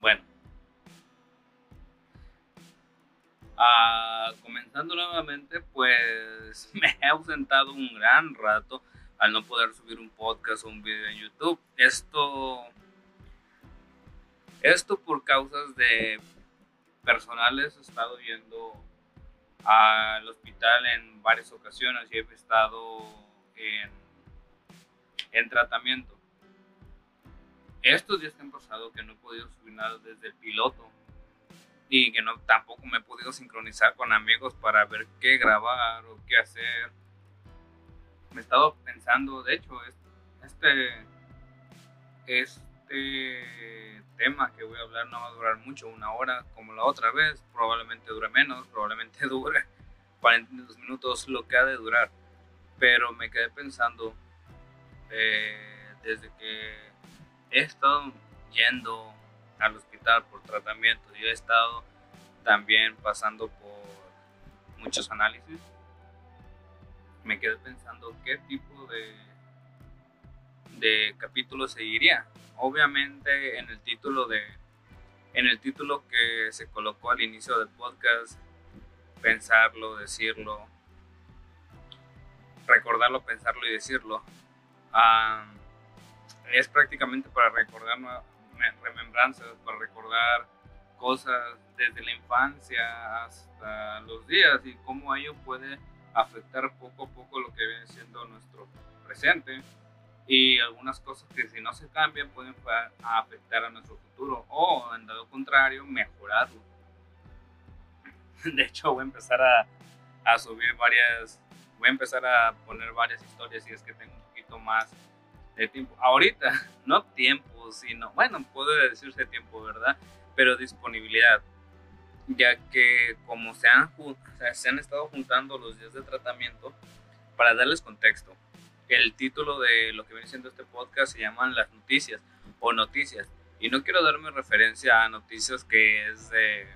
Bueno. Ah, comenzando nuevamente, pues me he ausentado un gran rato al no poder subir un podcast o un video en YouTube. Esto, esto por causas de personales, he estado yendo al hospital en varias ocasiones y he estado en, en tratamiento. Estos días que han pasado que no he podido subir nada desde el piloto y que no tampoco me he podido sincronizar con amigos para ver qué grabar o qué hacer me he estado pensando, de hecho, este, este tema que voy a hablar no va a durar mucho, una hora como la otra vez, probablemente dure menos, probablemente dure 42 minutos, lo que ha de durar. Pero me quedé pensando, eh, desde que he estado yendo al hospital por tratamiento y he estado también pasando por muchos análisis, me quedé pensando qué tipo de, de capítulo seguiría. Obviamente en el título de en el título que se colocó al inicio del podcast, pensarlo, decirlo, recordarlo, pensarlo y decirlo, es prácticamente para recordar remembranzas, para recordar cosas desde la infancia hasta los días y cómo ello puede afectar poco a poco lo que viene siendo nuestro presente y algunas cosas que si no se cambian pueden afectar a nuestro futuro o en dado contrario mejorarlo. De hecho voy a empezar a, a subir varias, voy a empezar a poner varias historias si es que tengo un poquito más de tiempo. Ahorita, no tiempo, sino, bueno, puede decirse tiempo, ¿verdad? Pero disponibilidad ya que como se han, se han estado juntando los días de tratamiento, para darles contexto, el título de lo que viene siendo este podcast se llaman las noticias o noticias. Y no quiero darme referencia a noticias que es de,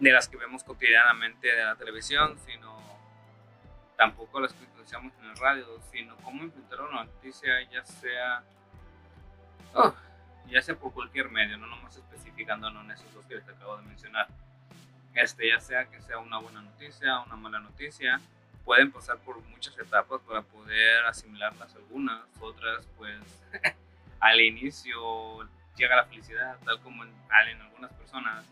de las que vemos cotidianamente de la televisión, sino tampoco las que escuchamos en el radio, sino cómo enfrentar una noticia ya sea... Oh, ya sea por cualquier medio, no nomás especificando en esos dos que les acabo de mencionar. Este, ya sea que sea una buena noticia, una mala noticia, pueden pasar por muchas etapas para poder asimilarlas algunas, otras pues al inicio llega la felicidad, tal como en, en algunas personas,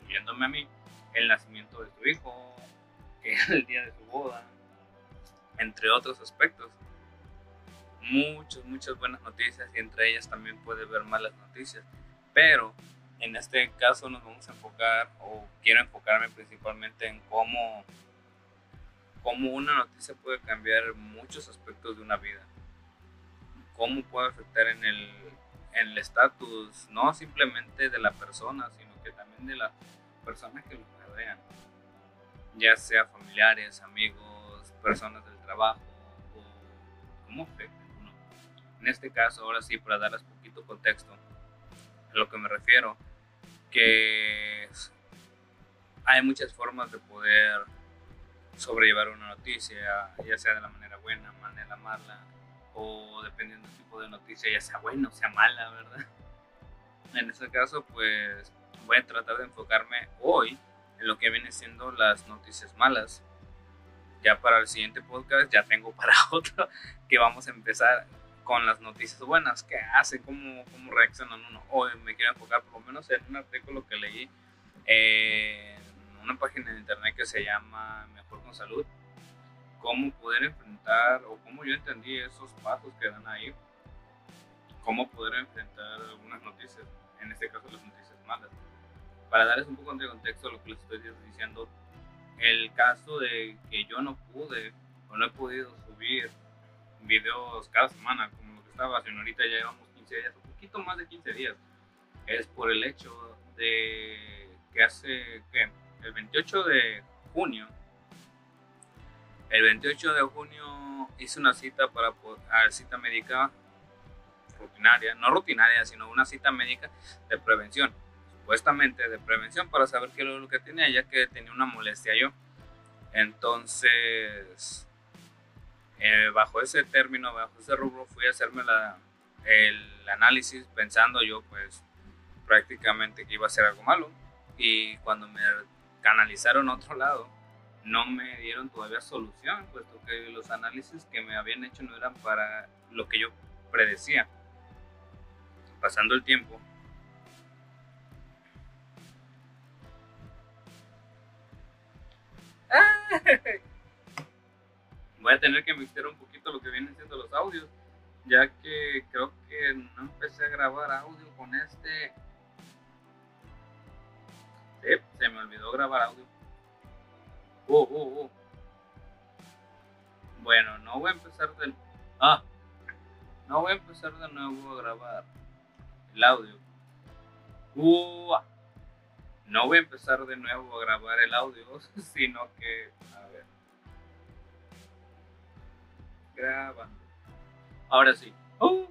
incluyéndome a mí, el nacimiento de su hijo, que es el día de su boda, entre otros aspectos. Muchas, muchas buenas noticias y entre ellas también puede haber malas noticias, pero en este caso nos vamos a enfocar, o quiero enfocarme principalmente en cómo, cómo una noticia puede cambiar muchos aspectos de una vida. Cómo puede afectar en el en el estatus, no simplemente de la persona, sino que también de las personas que lo rodean, ya sea familiares, amigos, personas del trabajo, o cómo afecta uno. En este caso, ahora sí, para darles poquito contexto a lo que me refiero, que hay muchas formas de poder sobrellevar una noticia, ya sea de la manera buena, manera mala, o dependiendo del tipo de noticia, ya sea buena o sea mala, ¿verdad? En este caso, pues voy a tratar de enfocarme hoy en lo que vienen siendo las noticias malas. Ya para el siguiente podcast ya tengo para otro que vamos a empezar con las noticias buenas que hace, cómo, cómo reaccionan uno. Hoy me quiero enfocar por lo menos en un artículo que leí en una página de internet que se llama Mejor con Salud, cómo poder enfrentar o cómo yo entendí esos pasos que dan ahí, cómo poder enfrentar algunas noticias, en este caso las noticias malas. Para darles un poco de contexto a lo que les estoy diciendo, el caso de que yo no pude o no he podido subir videos cada semana, como lo que estaba haciendo ahorita, ya llevamos 15 días, un poquito más de 15 días. Es por el hecho de que hace, que El 28 de junio, el 28 de junio hice una cita para a cita médica rutinaria, no rutinaria, sino una cita médica de prevención, supuestamente de prevención para saber qué es lo que tenía, ya que tenía una molestia yo. Entonces, eh, bajo ese término, bajo ese rubro, fui a hacerme la, el análisis pensando yo, pues, prácticamente que iba a ser algo malo. Y cuando me canalizaron a otro lado, no me dieron todavía solución, puesto que los análisis que me habían hecho no eran para lo que yo predecía. Pasando el tiempo, voy a tener que mixtear un poquito lo que vienen siendo los audios, ya que creo que no empecé a grabar audio con este. Se me olvidó grabar audio. Uh, uh, uh. Bueno, no voy a empezar de. Ah, no voy a empezar de nuevo a grabar el audio. No voy a empezar de nuevo a grabar el audio, sino que, a ver, graba. Ahora sí. Uh,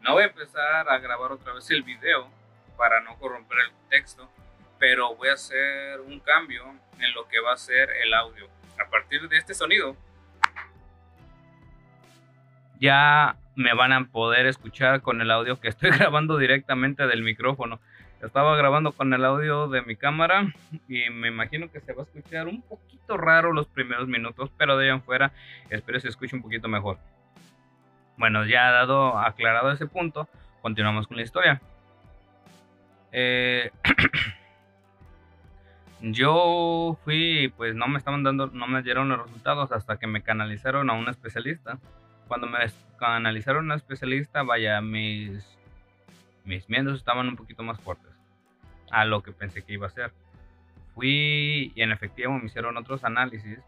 no voy a empezar a grabar otra vez el video para no corromper el texto, pero voy a hacer un cambio en lo que va a ser el audio. A partir de este sonido, ya me van a poder escuchar con el audio que estoy grabando directamente del micrófono. Estaba grabando con el audio de mi cámara y me imagino que se va a escuchar un poquito raro los primeros minutos, pero de ahí en fuera espero se escuche un poquito mejor. Bueno, ya dado aclarado ese punto, continuamos con la historia. Eh, yo fui, pues no me estaban dando, no me dieron los resultados hasta que me canalizaron a un especialista. Cuando me canalizaron a un especialista, vaya, mis mis miedos estaban un poquito más fuertes a lo que pensé que iba a ser. Fui y en efectivo me hicieron otros análisis.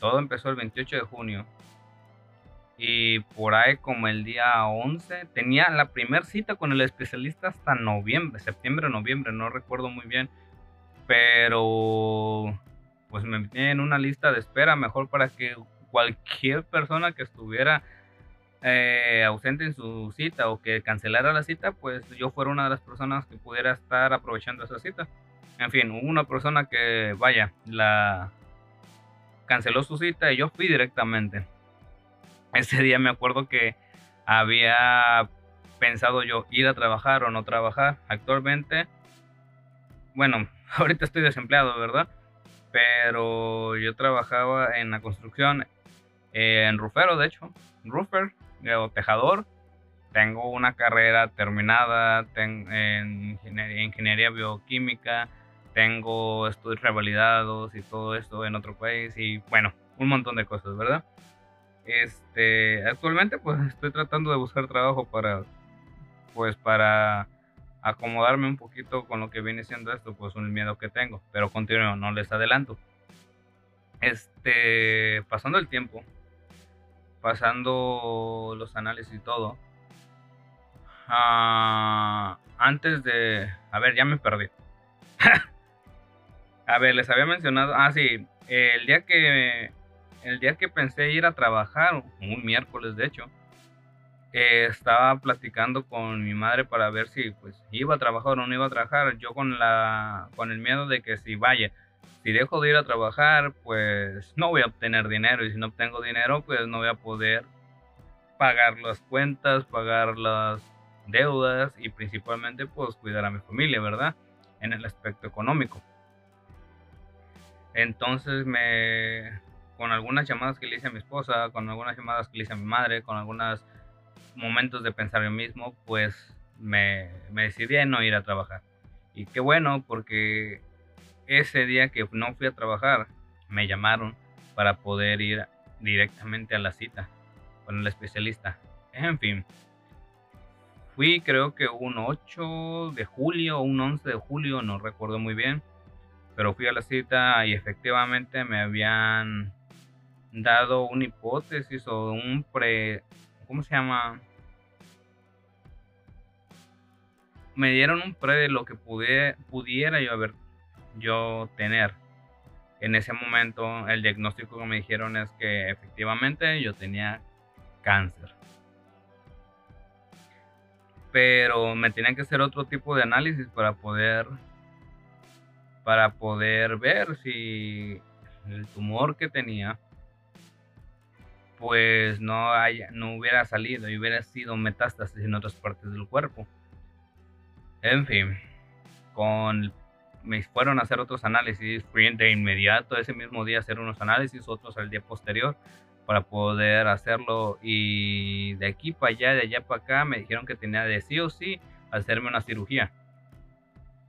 Todo empezó el 28 de junio. Y por ahí como el día 11 tenía la primera cita con el especialista hasta noviembre, septiembre, noviembre, no recuerdo muy bien. Pero pues me metí en una lista de espera mejor para que cualquier persona que estuviera eh, ausente en su cita o que cancelara la cita, pues yo fuera una de las personas que pudiera estar aprovechando esa cita. En fin, hubo una persona que, vaya, la canceló su cita y yo fui directamente. Ese día me acuerdo que había pensado yo ir a trabajar o no trabajar. Actualmente, bueno, ahorita estoy desempleado, ¿verdad? Pero yo trabajaba en la construcción, en rufero, de hecho, roofer, o tejador. Tengo una carrera terminada en ingeniería, bioquímica, tengo estudios revalidados y todo esto en otro país y bueno, un montón de cosas, ¿verdad? Este, actualmente pues estoy tratando de buscar trabajo para pues para acomodarme un poquito con lo que viene siendo esto, pues un miedo que tengo, pero continúo, no les adelanto. Este, pasando el tiempo, pasando los análisis y todo, ah, antes de... A ver, ya me perdí. a ver, les había mencionado... Ah, sí, el día que... El día que pensé ir a trabajar, un miércoles de hecho, eh, estaba platicando con mi madre para ver si pues iba a trabajar o no iba a trabajar. Yo con la con el miedo de que si vaya, si dejo de ir a trabajar, pues no voy a obtener dinero y si no obtengo dinero, pues no voy a poder pagar las cuentas, pagar las deudas y principalmente pues cuidar a mi familia, ¿verdad? En el aspecto económico. Entonces me con algunas llamadas que le hice a mi esposa, con algunas llamadas que le hice a mi madre, con algunos momentos de pensar yo mismo, pues me, me decidí a no ir a trabajar. Y qué bueno, porque ese día que no fui a trabajar, me llamaron para poder ir directamente a la cita con el especialista. En fin, fui creo que un 8 de julio un 11 de julio, no recuerdo muy bien, pero fui a la cita y efectivamente me habían dado una hipótesis o un pre, ¿cómo se llama? Me dieron un pre de lo que pudiera yo haber yo tener. En ese momento el diagnóstico que me dijeron es que efectivamente yo tenía cáncer. Pero me tenían que hacer otro tipo de análisis para poder para poder ver si el tumor que tenía pues no haya, no hubiera salido y hubiera sido metástasis en otras partes del cuerpo. En fin, con me fueron a hacer otros análisis, de inmediato ese mismo día hacer unos análisis, otros al día posterior para poder hacerlo y de aquí para allá, de allá para acá me dijeron que tenía de sí o sí hacerme una cirugía.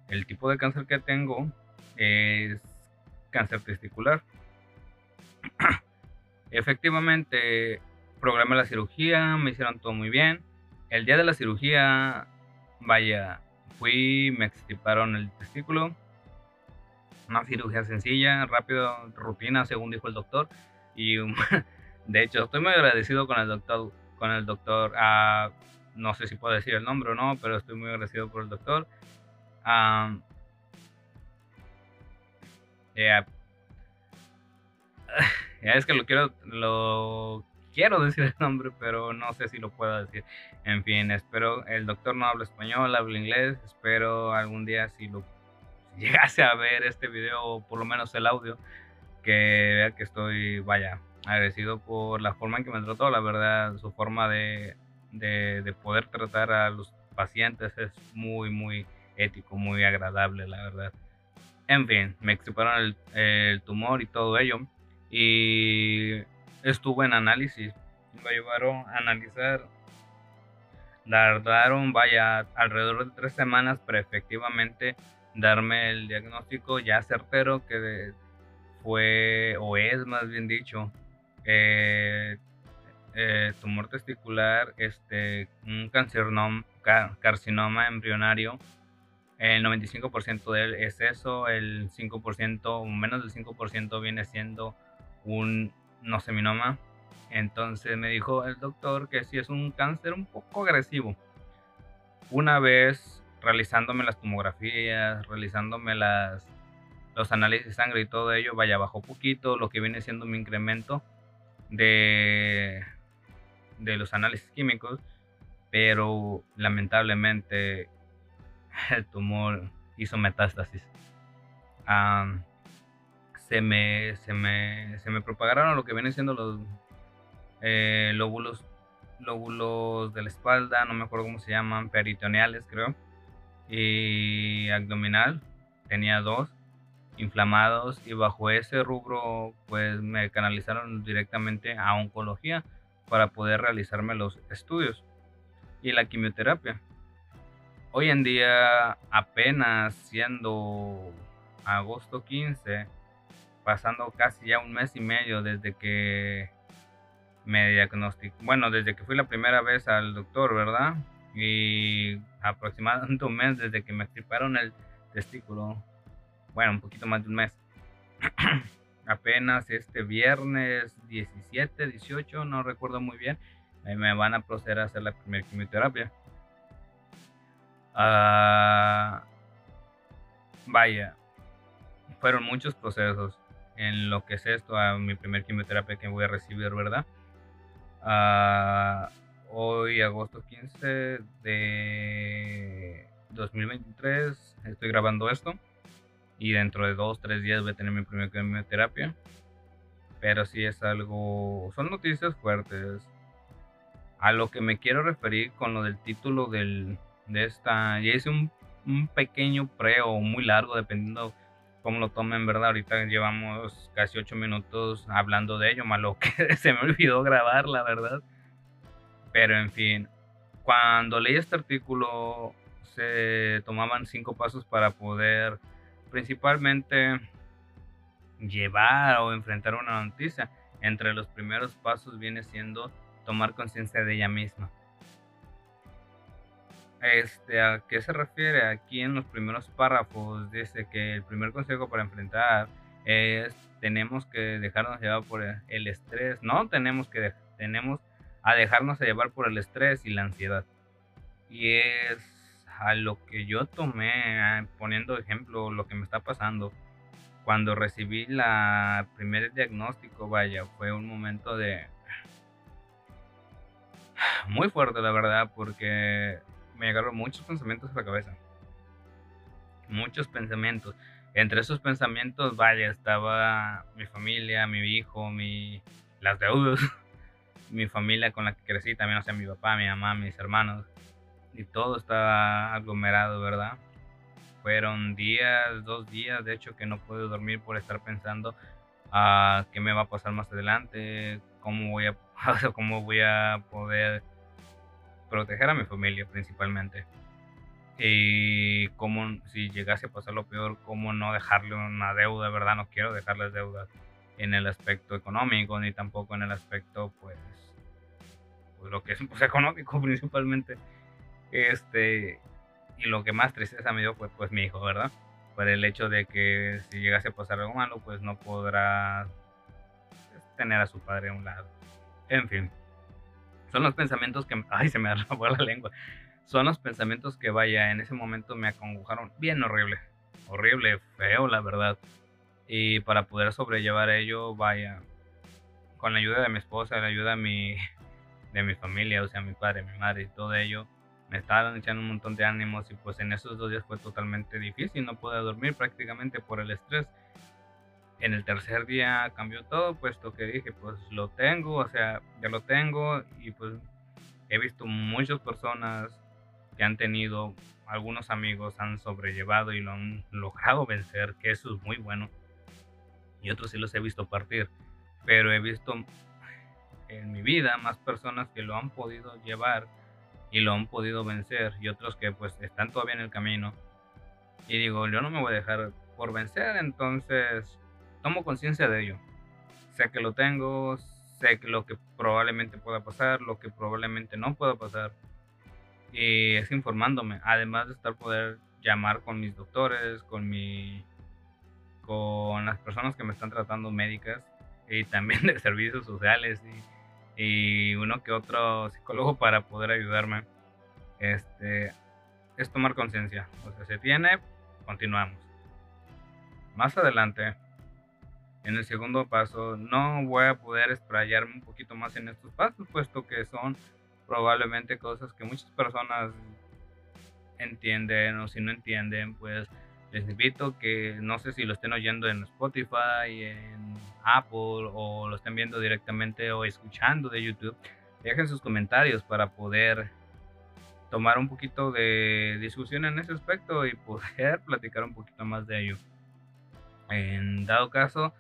El tipo de cáncer que tengo es cáncer testicular. Efectivamente, programé la cirugía, me hicieron todo muy bien. El día de la cirugía, vaya, fui, me extirparon el testículo. Una cirugía sencilla, rápido, rutina, según dijo el doctor. Y de hecho, estoy muy agradecido con el doctor. Con el doctor, uh, no sé si puedo decir el nombre o no, pero estoy muy agradecido por el doctor. Um, es que lo quiero, lo quiero decir el nombre, pero no sé si lo puedo decir. En fin, espero, el doctor no habla español, habla inglés, espero algún día si lo llegase a ver este video, por lo menos el audio, que vea que estoy, vaya, agradecido por la forma en que me trató, la verdad, su forma de, de, poder tratar a los pacientes es muy, muy ético, muy agradable, la verdad. En fin, me extirparon el, el tumor y todo ello. Y estuvo en análisis. Me llevaron a analizar. Tardaron, vaya, alrededor de tres semanas, pero efectivamente darme el diagnóstico ya certero que fue, o es más bien dicho, eh, eh, tumor testicular, este, un carcinoma, carcinoma embrionario. El 95% de él es eso, el 5% o menos del 5% viene siendo un no seminoma. Entonces me dijo el doctor que si es un cáncer un poco agresivo. Una vez realizándome las tomografías, realizándome las, los análisis de sangre y todo ello, vaya, bajó poquito lo que viene siendo mi incremento de, de los análisis químicos, pero lamentablemente el tumor hizo metástasis. Se me, se me, se me propagaron lo que vienen siendo los eh, lóbulos, lóbulos de la espalda, no me acuerdo cómo se llaman, peritoneales creo, y abdominal, tenía dos inflamados y bajo ese rubro pues me canalizaron directamente a oncología para poder realizarme los estudios y la quimioterapia. Hoy en día apenas siendo agosto 15 pasando casi ya un mes y medio desde que me diagnosticó, bueno, desde que fui la primera vez al doctor, ¿verdad? Y aproximadamente un mes desde que me extirparon el testículo, bueno, un poquito más de un mes. Apenas este viernes 17, 18, no recuerdo muy bien, me van a proceder a hacer la primera quimioterapia. Ah, vaya, fueron muchos procesos en lo que es esto, a mi primer quimioterapia que voy a recibir, ¿verdad? Ah, hoy, agosto 15 de 2023, estoy grabando esto y dentro de dos, tres días voy a tener mi primera quimioterapia. Pero sí es algo, son noticias fuertes. A lo que me quiero referir con lo del título del, de esta, ya hice un, un pequeño pre o muy largo, dependiendo cómo lo tomen, ¿verdad? Ahorita llevamos casi ocho minutos hablando de ello, malo que se me olvidó grabar, la verdad. Pero en fin, cuando leí este artículo se tomaban cinco pasos para poder principalmente llevar o enfrentar una noticia. Entre los primeros pasos viene siendo tomar conciencia de ella misma. Este, ¿A qué se refiere? Aquí en los primeros párrafos dice que el primer consejo para enfrentar es tenemos que dejarnos llevar por el estrés, no tenemos que tenemos a dejarnos llevar por el estrés y la ansiedad. Y es a lo que yo tomé, ah, poniendo ejemplo lo que me está pasando. Cuando recibí la primer diagnóstico, vaya, fue un momento de muy fuerte, la verdad, porque me agarró muchos pensamientos a la cabeza. Muchos pensamientos. Entre esos pensamientos, vaya, estaba mi familia, mi hijo, mi, las deudas, mi familia con la que crecí, también, o sea, mi papá, mi mamá, mis hermanos. y todo está aglomerado, ¿verdad? Fueron días, dos días, de hecho, que no pude dormir por estar pensando a qué me va a pasar más adelante, cómo voy a, cómo voy a poder proteger a mi familia principalmente. Y cómo, si llegase a pasar lo peor, cómo no dejarle una deuda, ¿verdad? No quiero dejarles deudas en el aspecto económico, ni tampoco en el aspecto, pues lo que es pues, económico principalmente. Este, y lo que más tristeza me dio fue pues mi hijo, ¿verdad? Por el hecho de que si llegase a pasar algo malo, pues no podrá tener a su padre a un lado. En fin, son los pensamientos que, ay, se me arrabó la lengua. Son los pensamientos que, vaya, en ese momento me acongojaron bien horrible. Horrible, feo, la verdad. Y para poder sobrellevar ello, vaya, con la ayuda de mi esposa, la ayuda de mi, de mi familia, o sea, mi padre, mi madre y todo ello, me estaban echando un montón de ánimos y pues en esos dos días fue totalmente difícil, no pude dormir prácticamente por el estrés. En el tercer día cambió todo, puesto que dije, pues lo tengo, o sea, ya lo tengo y pues he visto muchas personas que han tenido, algunos amigos han sobrellevado y lo han logrado vencer, que eso es muy bueno. Y otros sí los he visto partir, pero he visto en mi vida más personas que lo han podido llevar y lo han podido vencer y otros que pues están todavía en el camino. Y digo, yo no me voy a dejar por vencer, entonces tomo conciencia de ello. Sé que lo tengo, sé que lo que probablemente pueda pasar, lo que probablemente no pueda pasar. Y es informándome, además de estar poder llamar con mis doctores, con mi con las personas que me están tratando médicas y también de servicios sociales y, y uno que otro psicólogo para poder ayudarme. Este es tomar conciencia. O sea, se tiene, continuamos. Más adelante en el segundo paso no voy a poder explayarme un poquito más en estos pasos, puesto que son probablemente cosas que muchas personas entienden o si no entienden, pues les invito que no sé si lo estén oyendo en Spotify, en Apple o lo estén viendo directamente o escuchando de YouTube, dejen sus comentarios para poder tomar un poquito de discusión en ese aspecto y poder platicar un poquito más de ello. En dado caso,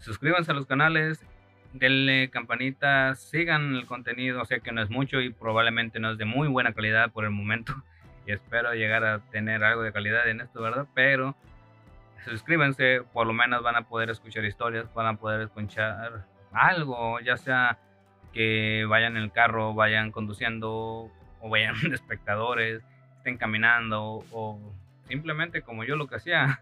suscríbanse a los canales, denle campanita, sigan el contenido, o sea que no es mucho y probablemente no es de muy buena calidad por el momento. Y espero llegar a tener algo de calidad en esto, ¿verdad? Pero suscríbanse, por lo menos van a poder escuchar historias, van a poder escuchar algo, ya sea que vayan en el carro, vayan conduciendo o vayan de espectadores, estén caminando o simplemente como yo lo que hacía,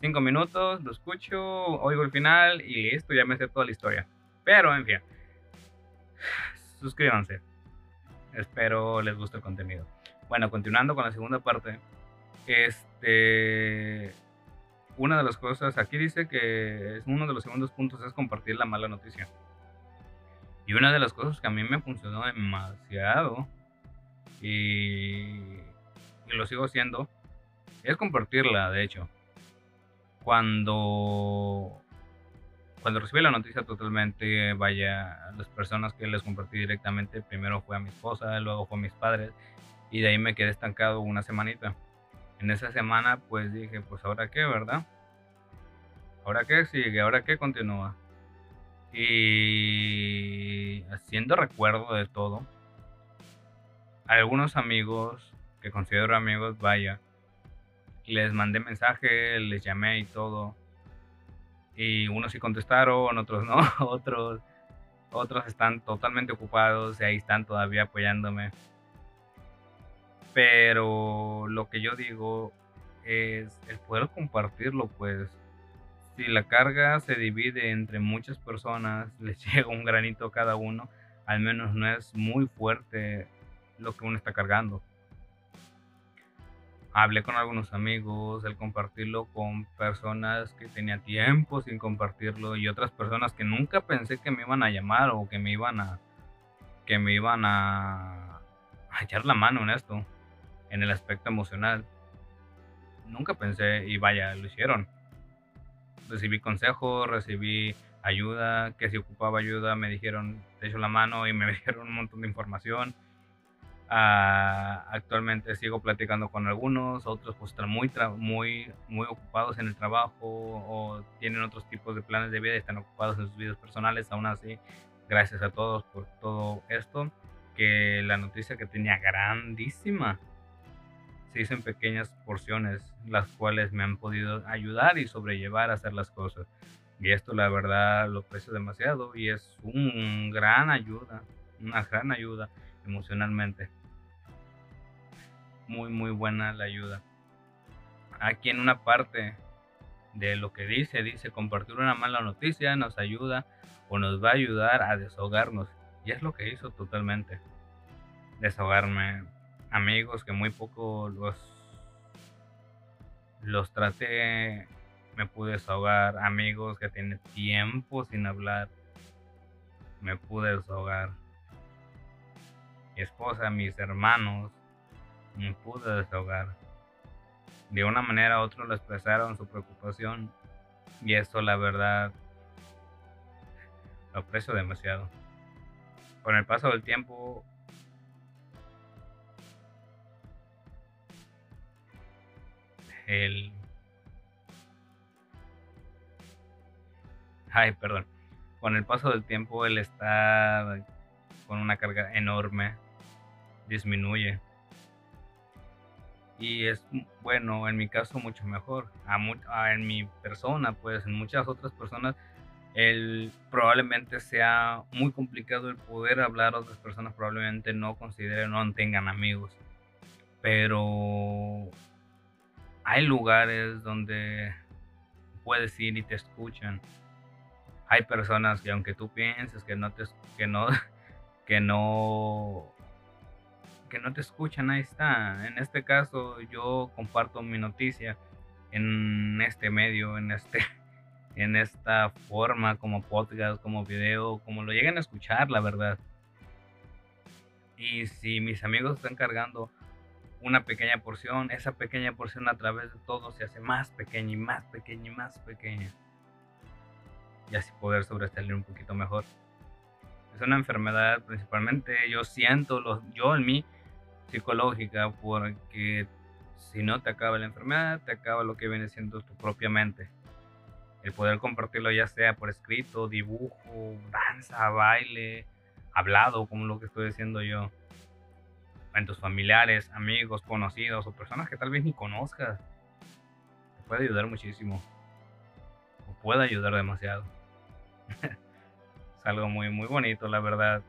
cinco minutos, lo escucho, oigo el final y listo, ya me sé toda la historia. Pero, en fin, suscríbanse. Espero les guste el contenido. Bueno, continuando con la segunda parte, este, una de las cosas, aquí dice que es uno de los segundos puntos es compartir la mala noticia. Y una de las cosas que a mí me funcionó demasiado y, y lo sigo haciendo es compartirla, de hecho cuando cuando recibí la noticia totalmente, vaya, las personas que les compartí directamente, primero fue a mi esposa, luego fue a mis padres, y de ahí me quedé estancado una semanita. En esa semana, pues dije, pues ahora qué, ¿verdad? ¿Ahora qué sigue? ¿Ahora qué continúa? Y haciendo recuerdo de todo, algunos amigos que considero amigos, vaya, les mandé mensaje, les llamé y todo. Y unos sí contestaron, otros no, otros, otros están totalmente ocupados y ahí están todavía apoyándome. Pero lo que yo digo es el poder compartirlo, pues si la carga se divide entre muchas personas, les llega un granito a cada uno, al menos no es muy fuerte lo que uno está cargando. Hablé con algunos amigos, el compartirlo con personas que tenía tiempo sin compartirlo y otras personas que nunca pensé que me iban a llamar o que me iban a que me iban a, a echar la mano en esto, en el aspecto emocional. Nunca pensé y vaya, lo hicieron. Recibí consejos, recibí ayuda, que si ocupaba ayuda me dijeron, te echo la mano y me dieron un montón de información Ah, actualmente sigo platicando con algunos, otros pues están muy, muy, muy ocupados en el trabajo o tienen otros tipos de planes de vida y están ocupados en sus vidas personales. Aún así, gracias a todos por todo esto, que la noticia que tenía grandísima se hizo pequeñas porciones, las cuales me han podido ayudar y sobrellevar a hacer las cosas. Y esto la verdad lo aprecio demasiado y es un gran ayuda, una gran ayuda emocionalmente muy, muy buena la ayuda. Aquí en una parte de lo que dice, dice compartir una mala noticia nos ayuda o nos va a ayudar a desahogarnos. Y es lo que hizo totalmente. Desahogarme. Amigos que muy poco los, los traté, me pude desahogar. Amigos que tienen tiempo sin hablar, me pude desahogar. Mi esposa, mis hermanos, me pude desahogar. De una manera u otra lo expresaron su preocupación y eso la verdad lo aprecio demasiado. Con el paso del tiempo el ay perdón con el paso del tiempo el estar con una carga enorme disminuye y es bueno, en mi caso mucho mejor. En mi persona, pues en muchas otras personas, el, probablemente sea muy complicado el poder hablar a otras personas, probablemente no consideren, no tengan amigos. Pero hay lugares donde puedes ir y te escuchan. Hay personas que aunque tú pienses que no te que no que no que no te escuchan, ahí está. En este caso yo comparto mi noticia en este medio, en este en esta forma como podcast, como video, como lo lleguen a escuchar, la verdad. Y si mis amigos están cargando una pequeña porción, esa pequeña porción a través de todo se hace más pequeña y más pequeña y más pequeña. Y así poder sobresalir un poquito mejor. Es una enfermedad principalmente, yo siento, los, yo en mí, psicológica porque si no te acaba la enfermedad, te acaba lo que viene siendo tu propia mente. El poder compartirlo ya sea por escrito, dibujo, danza, baile, hablado, como lo que estoy diciendo yo, en tus familiares, amigos, conocidos o personas que tal vez ni conozcas, te puede ayudar muchísimo. O puede ayudar demasiado. es algo muy, muy bonito, la verdad.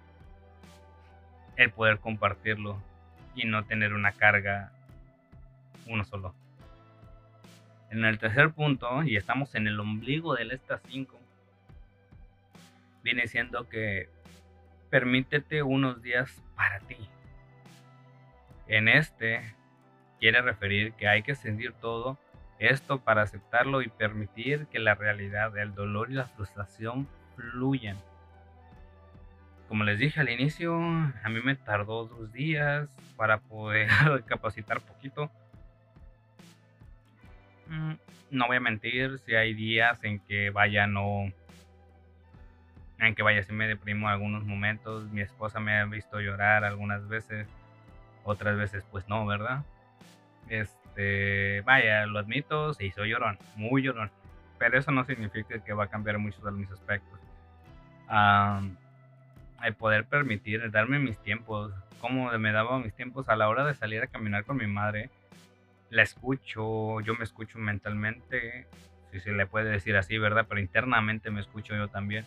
El poder compartirlo y no tener una carga uno solo. En el tercer punto, y estamos en el ombligo del esta 5, viene siendo que permítete unos días para ti. En este quiere referir que hay que sentir todo esto para aceptarlo y permitir que la realidad, el dolor y la frustración fluyan como les dije al inicio, a mí me tardó dos días para poder capacitar poquito. Mm, no voy a mentir, si hay días en que vaya no, en que vaya si me deprimo algunos momentos. Mi esposa me ha visto llorar algunas veces, otras veces pues no, ¿verdad? Este, vaya, lo admito, se hizo llorón, muy llorón. Pero eso no significa que va a cambiar mucho de mis aspectos el poder permitir, darme mis tiempos, como me daba mis tiempos a la hora de salir a caminar con mi madre. La escucho, yo me escucho mentalmente, si se le puede decir así, ¿verdad? Pero internamente me escucho yo también.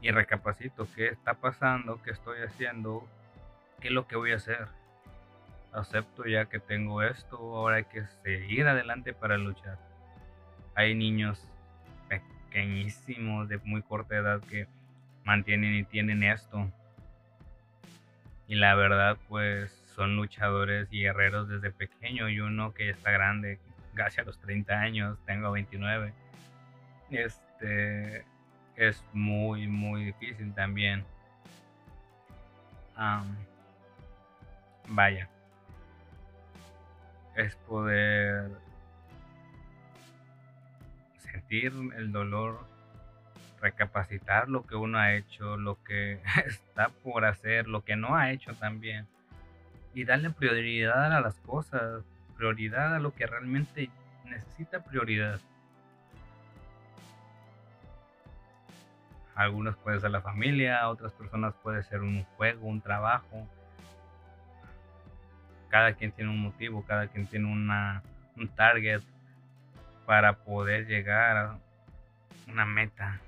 Y recapacito qué está pasando, qué estoy haciendo, qué es lo que voy a hacer. Acepto ya que tengo esto, ahora hay que seguir adelante para luchar. Hay niños pequeñísimos de muy corta edad que mantienen y tienen esto. Y la verdad, pues son luchadores y guerreros desde pequeño y uno que está grande, casi a los 30 años, tengo 29. Este es muy, muy difícil también. vaya. Es poder sentir el dolor recapacitar lo que uno ha hecho, lo que está por hacer, lo que no ha hecho también. y darle prioridad a las cosas, prioridad a lo que realmente necesita prioridad. Algunos puede ser la familia, otras personas puede ser un juego, un trabajo. Cada quien tiene un motivo, cada quien tiene una, un target para poder llegar a una meta.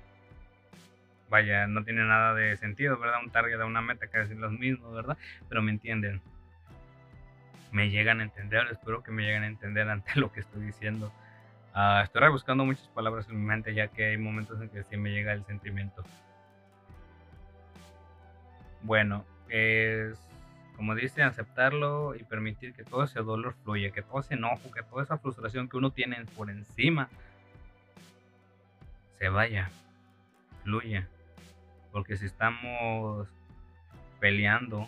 Vaya, no tiene nada de sentido, ¿verdad? Un target a una meta, casi los mismos, ¿verdad? Pero me entienden me llegan a entender, espero que me lleguen a entender ante lo que estoy diciendo. Uh, estoy buscando muchas palabras en mi mente ya que hay momentos en que sí me llega el sentimiento. Bueno, es como dice, aceptarlo y permitir que todo ese dolor fluya, que todo ese enojo, que toda esa frustración que uno tiene por encima se vaya, fluya. Porque si estamos peleando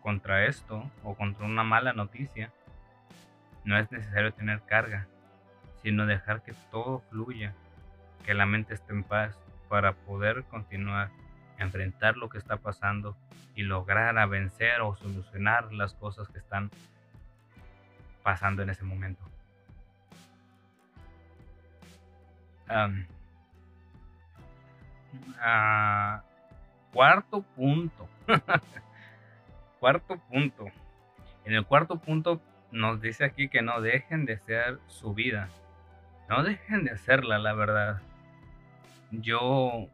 contra esto o contra una mala noticia, no es necesario tener carga, sino dejar que todo fluya, que la mente esté en paz para poder continuar, enfrentar lo que está pasando y lograr a vencer o solucionar las cosas que están pasando en ese momento. Ah, cuarto punto. cuarto punto. En el cuarto punto nos dice aquí que no dejen de ser su vida. No dejen de hacerla, la verdad. Yo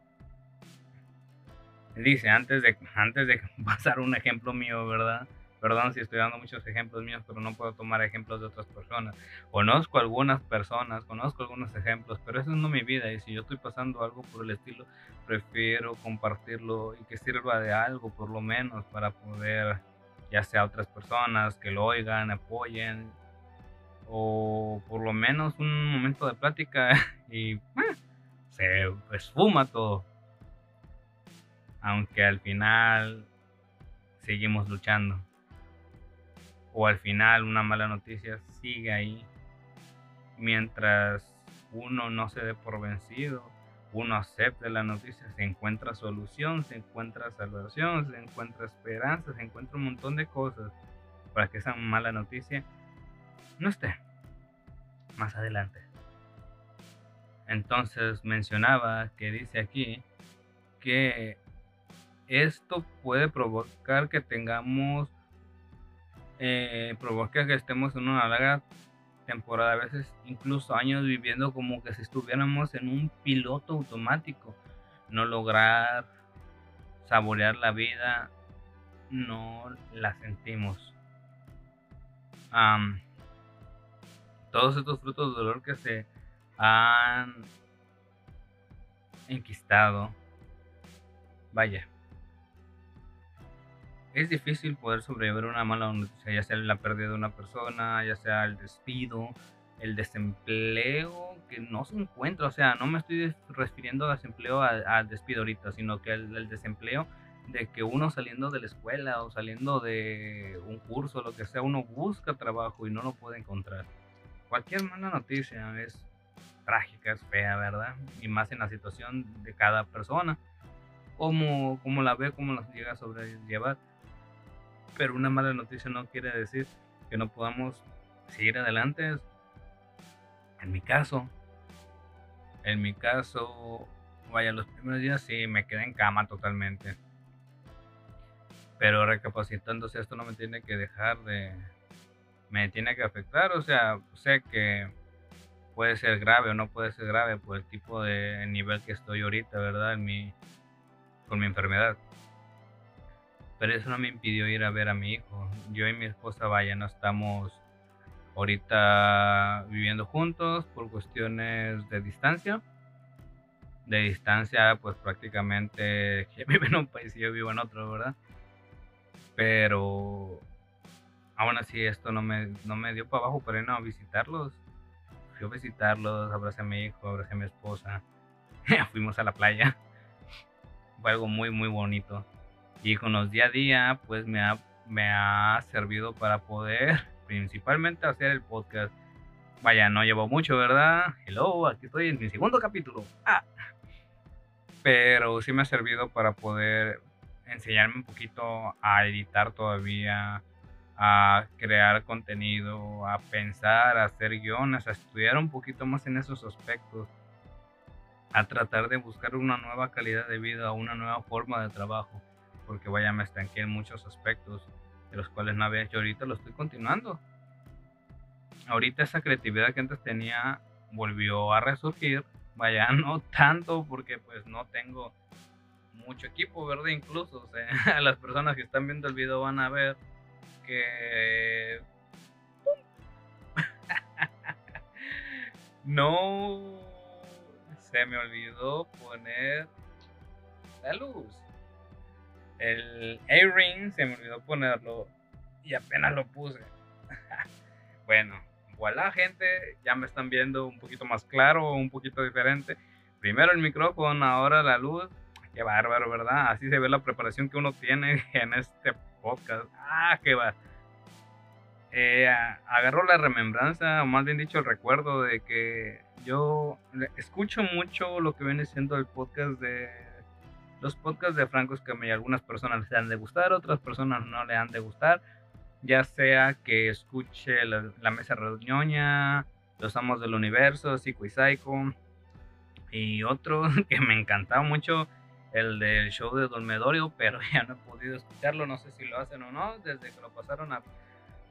dice antes de antes de pasar un ejemplo mío, ¿verdad? Perdón si estoy dando muchos ejemplos míos, pero no puedo tomar ejemplos de otras personas. Conozco algunas personas, conozco algunos ejemplos, pero eso no es mi vida. Y si yo estoy pasando algo por el estilo, prefiero compartirlo y que sirva de algo, por lo menos, para poder, ya sea otras personas que lo oigan, apoyen, o por lo menos un momento de plática y se esfuma todo. Aunque al final seguimos luchando o al final una mala noticia sigue ahí mientras uno no se dé por vencido, uno acepte la noticia, se encuentra solución, se encuentra salvación, se encuentra esperanza, se encuentra un montón de cosas para que esa mala noticia no esté más adelante. Entonces mencionaba que dice aquí que esto puede provocar que tengamos eh, que estemos en una larga temporada, a veces incluso años viviendo como que si estuviéramos en un piloto automático, no lograr saborear la vida, no la sentimos. todos estos frutos de dolor que se han enquistado, vaya, es difícil poder sobrevivir una mala noticia, ya sea la pérdida de una persona, ya sea el despido, el desempleo que no se encuentra, o sea, no me estoy refiriendo al desempleo al, despido ahorita, sino que el, desempleo de que uno saliendo de la escuela o saliendo de un curso, lo que sea, uno busca trabajo y no lo puede encontrar. Cualquier mala noticia es trágica, es fea, ¿verdad? Y más en la situación de cada persona, como, como la ve, cómo la llega a sobrellevar pero una mala noticia no quiere decir que no podamos seguir adelante. En mi caso, en mi caso, vaya, los primeros días sí me quedé en cama totalmente. Pero recapacitándose, esto no me tiene que dejar de. Me tiene que afectar. O sea, sé que puede ser grave o no puede ser grave por el tipo de nivel que estoy ahorita, ¿verdad? En mi, con mi enfermedad. Pero eso no me impidió ir a ver a mi hijo. Yo y mi esposa, vaya, no estamos ahorita viviendo juntos por cuestiones de distancia. De distancia, pues prácticamente ella vive en un país y yo vivo en otro, ¿verdad? Pero aún así esto no me, no me dio para abajo para ir a visitarlos. Fui a visitarlos, abracé a mi hijo, abracé a mi esposa. Fuimos a la playa. Fue algo muy, muy bonito y con los día a día pues me ha, me ha servido para poder principalmente hacer el podcast. Vaya, no llevo mucho, ¿verdad? Hello, aquí estoy en mi segundo capítulo. Ah. Pero sí me ha servido para poder enseñarme un poquito a editar todavía, a crear contenido, a pensar, a hacer guiones, a estudiar un poquito más en esos aspectos, a tratar de buscar una nueva calidad de vida, una nueva forma de trabajo, porque vaya, me estanqué en muchos aspectos de los cuales no había hecho ahorita, lo estoy continuando. Ahorita esa creatividad que antes tenía volvió a resurgir, vaya, no tanto porque pues no tengo mucho equipo, ¿verdad? Incluso, o sea, las personas que están viendo el video van a ver que... no se me olvidó poner la luz. El A-Ring se me olvidó ponerlo y apenas lo puse. bueno, voilà gente, ya me están viendo un poquito más claro, un poquito diferente. Primero el micrófono, ahora la luz. Qué bárbaro, ¿verdad? Así se ve la preparación que uno tiene en este podcast. Ah, qué va. Eh, agarro la remembranza, o más bien dicho el recuerdo de que yo escucho mucho lo que viene siendo el podcast de los podcasts de Franco Escamilla. Algunas personas les han de gustar, otras personas no le han de gustar. Ya sea que escuche la, mesa redoñoña, los amos del universo, Psycho y Psycho. Y otro que me encantaba mucho, el del show de Dolmedorio, pero ya no he podido escucharlo. No sé si lo hacen o no, desde que lo pasaron a.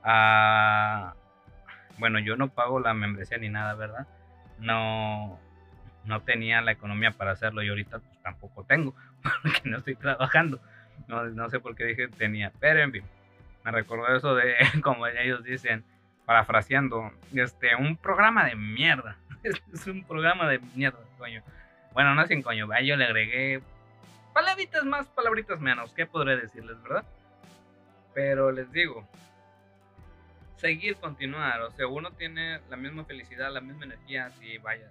a bueno, yo no pago la membresía ni nada, ¿verdad? No, no tenía la economía para hacerlo y ahorita tampoco tengo, porque no estoy trabajando. No, no sé por qué dije tenía, pero en fin, me recordó eso de, como ellos dicen, parafraseando, este, un programa de mierda. Es un programa de mierda, coño. Bueno, no sin coño, yo le agregué palabritas más, palabritas menos, ¿qué podré decirles, verdad? Pero les digo, seguir, continuar, o sea, uno tiene la misma felicidad, la misma energía, si vaya,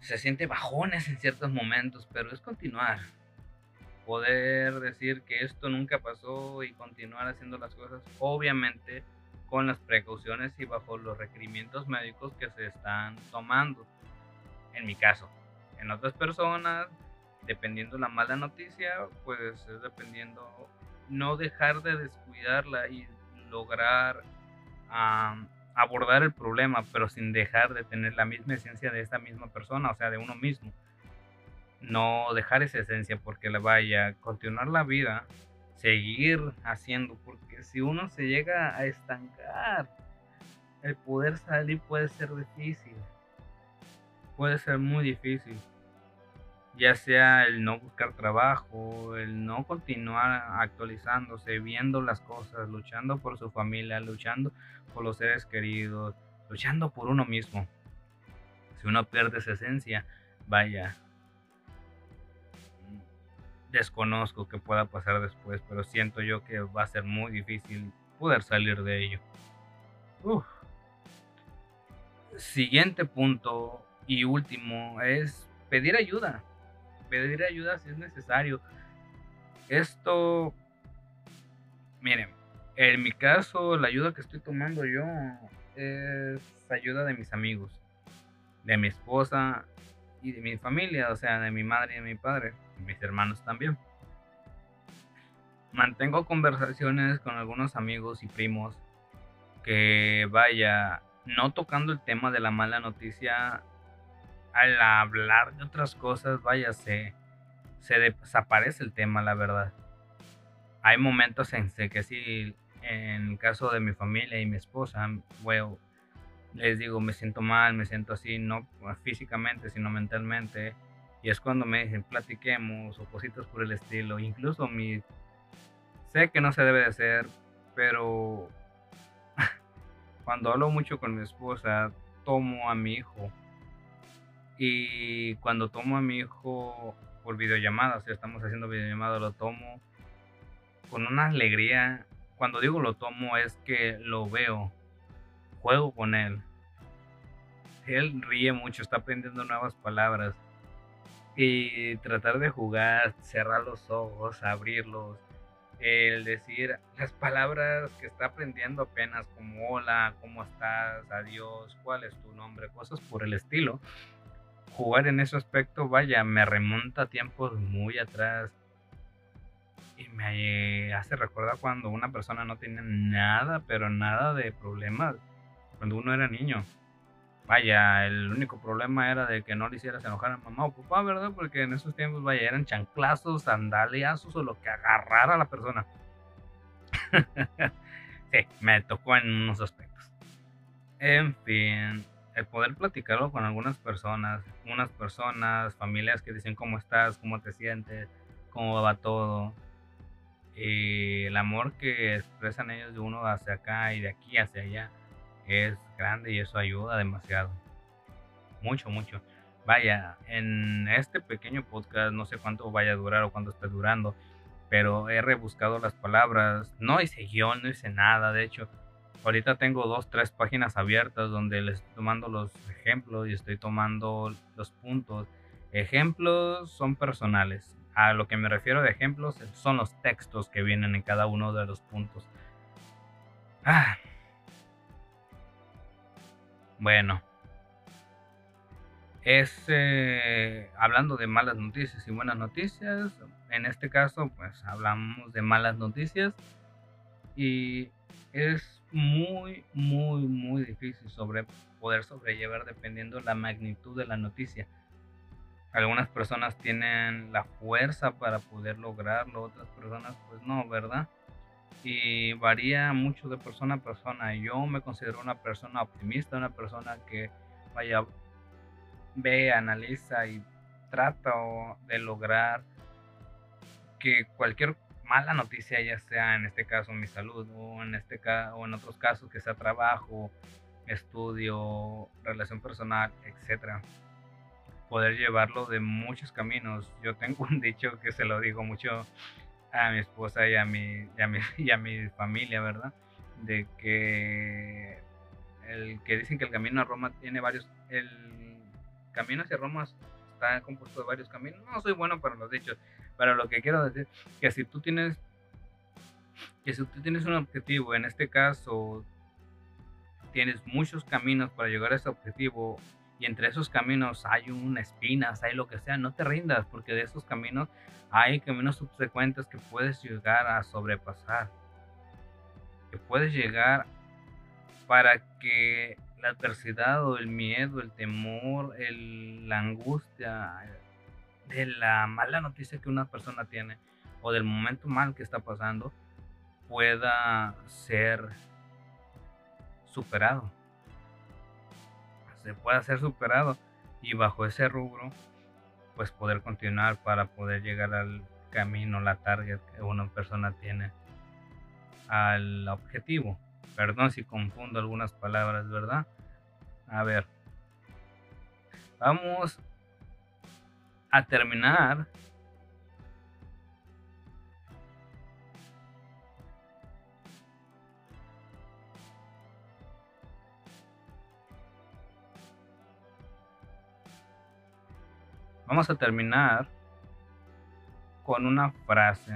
se siente bajones en ciertos momentos, pero es continuar. Poder decir que esto nunca pasó y continuar haciendo las cosas, obviamente con las precauciones y bajo los requerimientos médicos que se están tomando. En mi caso, en otras personas, dependiendo la mala noticia, pues es dependiendo no dejar de descuidarla y lograr abordar el problema, pero sin dejar de tener la misma esencia de esta misma persona, o sea, de uno mismo. No dejar esa esencia porque le vaya a continuar la vida, seguir haciendo, porque si uno se llega a estancar, el poder salir puede ser difícil, puede ser muy difícil ya sea el no buscar trabajo, el no continuar actualizándose, viendo las cosas, luchando por su familia, luchando por los seres queridos, luchando por uno mismo. Si uno pierde esa esencia, vaya, desconozco qué pueda pasar después, pero siento yo que va a ser muy difícil poder salir de ello. Siguiente punto y último es pedir ayuda pedir ayuda si es necesario. Esto, miren, en mi caso, la ayuda que estoy tomando yo es ayuda de mis amigos, de mi esposa y de mi familia, o sea, de mi madre y de mi padre, mis hermanos también. Mantengo conversaciones con algunos amigos y primos que vaya, no tocando el tema de la mala noticia al hablar de otras cosas, vaya, se, desaparece el tema, la verdad. Hay momentos en que sí, en caso de mi familia y mi esposa, bueno, les digo, me siento mal, me siento así, no físicamente, sino mentalmente. Y es cuando me dicen, platiquemos o cositas por el estilo. Incluso mi... Sé que no se debe de hacer, pero cuando hablo mucho con mi esposa, tomo a mi hijo y cuando tomo a mi hijo por videollamada, o sea, estamos haciendo videollamada, lo tomo con una alegría. Cuando digo lo tomo es que lo veo, juego con él. Él ríe mucho, está aprendiendo nuevas palabras. Y tratar de jugar, cerrar los ojos, abrirlos, el decir las palabras que está aprendiendo apenas como hola, cómo estás, adiós, cuál es tu nombre, cosas por el estilo jugar en ese aspecto, vaya, me remonta a tiempos muy atrás. Y me hace recordar cuando una persona no tiene nada, pero nada de problemas, cuando uno era niño. Vaya, el único problema era de que no le hicieras enojar a mamá o papá, ¿verdad? Porque en esos tiempos, vaya, eran chanclazos, sandaliazos o lo que agarrara a la persona. sí, me tocó en unos aspectos. En fin, el poder platicarlo con algunas personas, unas personas, familias que dicen cómo estás, cómo te sientes, cómo va todo. Y el amor que expresan ellos de uno hacia acá y de aquí hacia allá es grande y eso ayuda demasiado. Mucho, mucho. Vaya, en este pequeño podcast, no sé cuánto vaya a durar o cuánto esté durando, pero he rebuscado las palabras. No hice guion, no hice nada. De hecho, ahorita tengo dos, tres páginas abiertas donde les estoy tomando los ejemplos y estoy tomando los puntos. Ejemplos son personales. A lo que me refiero de ejemplos son los textos que vienen en cada uno de los puntos. Ah, bueno, es eh, hablando de malas noticias y buenas noticias. En este caso, pues hablamos de malas noticias y es muy, muy, muy difícil sobre poder sobrellevar dependiendo la magnitud de la noticia. Algunas personas tienen la fuerza para poder lograrlo, otras personas pues no, ¿verdad? y varía mucho de persona a persona. Yo me considero una persona optimista, una persona que vaya, ve, analiza y trata de lograr que cualquier mala noticia, ya sea en este caso mi salud o en este o en otros casos que sea trabajo, estudio, relación personal, etcétera, poder llevarlo de muchos caminos. Yo tengo un dicho que se lo digo mucho a mi esposa y a mi, y a mi, y a mi familia, ¿verdad? De que el que dicen que el camino a Roma tiene varios, el camino hacia Roma está compuesto de varios caminos. No soy bueno para los dichos, pero lo que quiero decir que si tú tienes que si tú tienes un objetivo, en este caso tienes muchos caminos para llegar a ese objetivo y entre esos caminos hay una espinas, hay lo que sea, no te rindas porque de esos caminos hay caminos subsecuentes que puedes llegar a sobrepasar, que puedes llegar para que la adversidad o el miedo, el temor, la angustia de la mala noticia que una persona tiene o del momento mal que está pasando pueda ser superado se pueda ser superado y bajo ese rubro pues poder continuar para poder llegar al camino, la target que una persona tiene al objetivo. Perdón si confundo algunas palabras, ¿verdad? A ver. Vamos a terminar Vamos a terminar con una frase.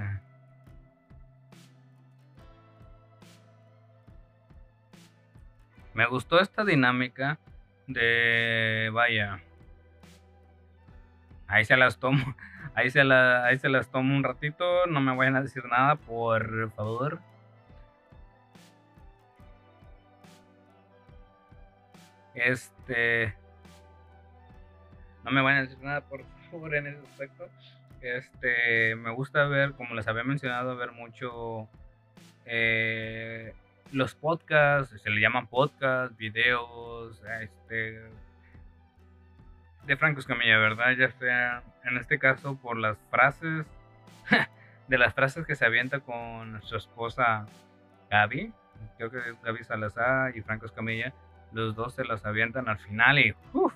Me gustó esta dinámica de, vaya, ahí se las tomo, ahí se, ahí se las tomo un ratito, no me vayan a decir nada, por favor. Este, no me van a decir nada, por favor, en ese aspecto. Este, me gusta ver, como les había mencionado, ver mucho eh, los podcasts, se le llaman podcasts, videos, este, de Franco Escamilla, ¿verdad? Ya sea, en este caso, por las frases, de las frases que se avienta con su esposa Gaby, creo que Gaby Salazar y Franco Escamilla, los dos se las avientan al final y uff,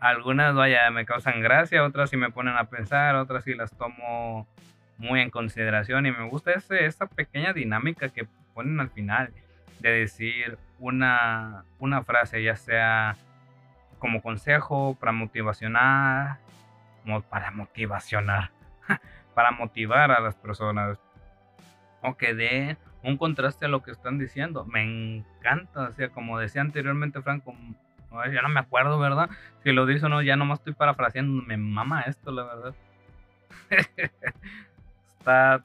algunas, vaya, me causan gracia, otras sí me ponen a pensar, otras sí las tomo muy en consideración y me gusta ese, esa pequeña dinámica que ponen al final de decir una, una frase, ya sea como consejo, para motivacionar, para motivacionar, para motivar a las personas, o que dé un contraste a lo que están diciendo. Me encanta, o sea, como decía anteriormente Franco, ya no me acuerdo, ¿verdad? Si lo dice o no, ya nomás estoy parafraseando. Me mama esto, la verdad. Está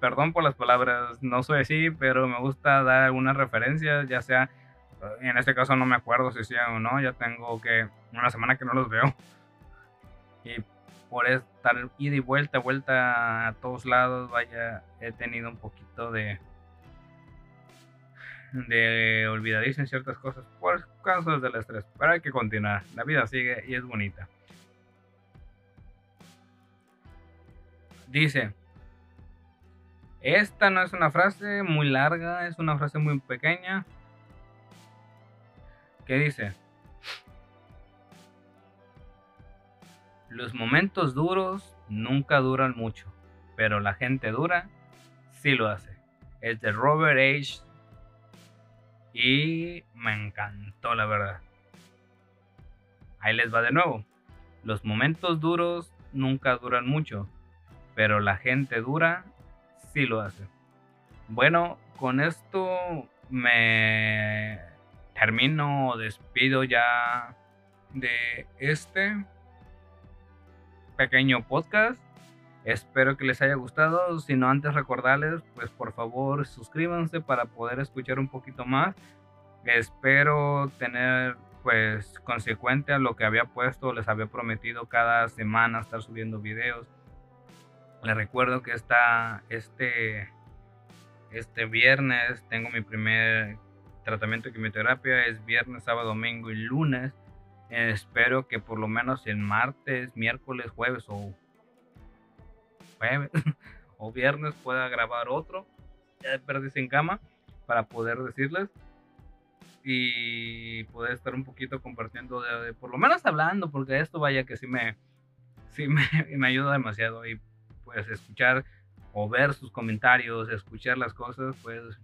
perdón por las palabras, no soy así, pero me gusta dar algunas referencias, ya sea, en este caso no me acuerdo si sí o no, ya tengo que una semana que no los veo. Y por estar ida y vuelta, vuelta a todos lados, vaya, he tenido un poquito de de olvidadizo en ciertas cosas por causas del estrés. Pero hay que continuar. La vida sigue y es bonita. Dice, esta no es una frase muy larga, es una frase muy pequeña. ¿Qué dice? Los momentos duros nunca duran mucho, pero la gente dura sí lo hace. Es de Robert H. Y me encantó, la verdad. Ahí les va de nuevo. Los momentos duros nunca duran mucho, pero la gente dura sí lo hace. Bueno, con esto me termino, despido ya de este pequeño podcast. Espero que les haya gustado. Si no, antes recordarles, pues por favor suscríbanse para poder escuchar un poquito más. Espero tener pues consecuente a lo que había puesto, les había prometido cada semana estar subiendo videos. Les recuerdo que está este, este viernes tengo mi primer tratamiento de quimioterapia, es viernes, sábado, domingo y lunes. espero que por lo menos el martes, miércoles, jueves o o viernes pueda grabar otro, ya perdiz en cama, para poder decirles y poder estar un poquito compartiendo, de, por lo menos hablando, porque esto vaya que sí me, sí me, me ayuda demasiado y pues escuchar o ver sus comentarios, escuchar las cosas, pues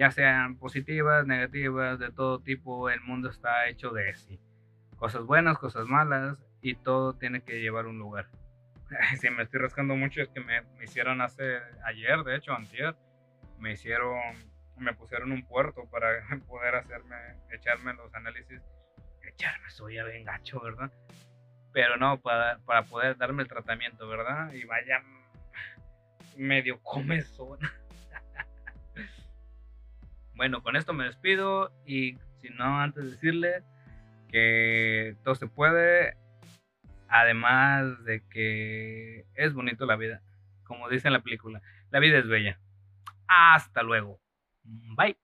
ya sean positivas, negativas, de todo tipo, el mundo está hecho de sí. Cosas buenas, cosas malas y todo tiene que llevar un lugar. si me estoy rascando mucho es que me, hicieron hace ayer, de hecho, antier, me hicieron, me pusieron un puerto para poder hacerme, echarme los análisis, echarme soy ya bien gacho, ¿verdad? Pero no, para, para poder darme el tratamiento, ¿verdad? Y vaya medio comezón. bueno, con esto me despido y si no, antes de decirle que todo se puede, Además de que es bonito la vida. Como dice en la película, la vida es bella. Hasta luego. Bye.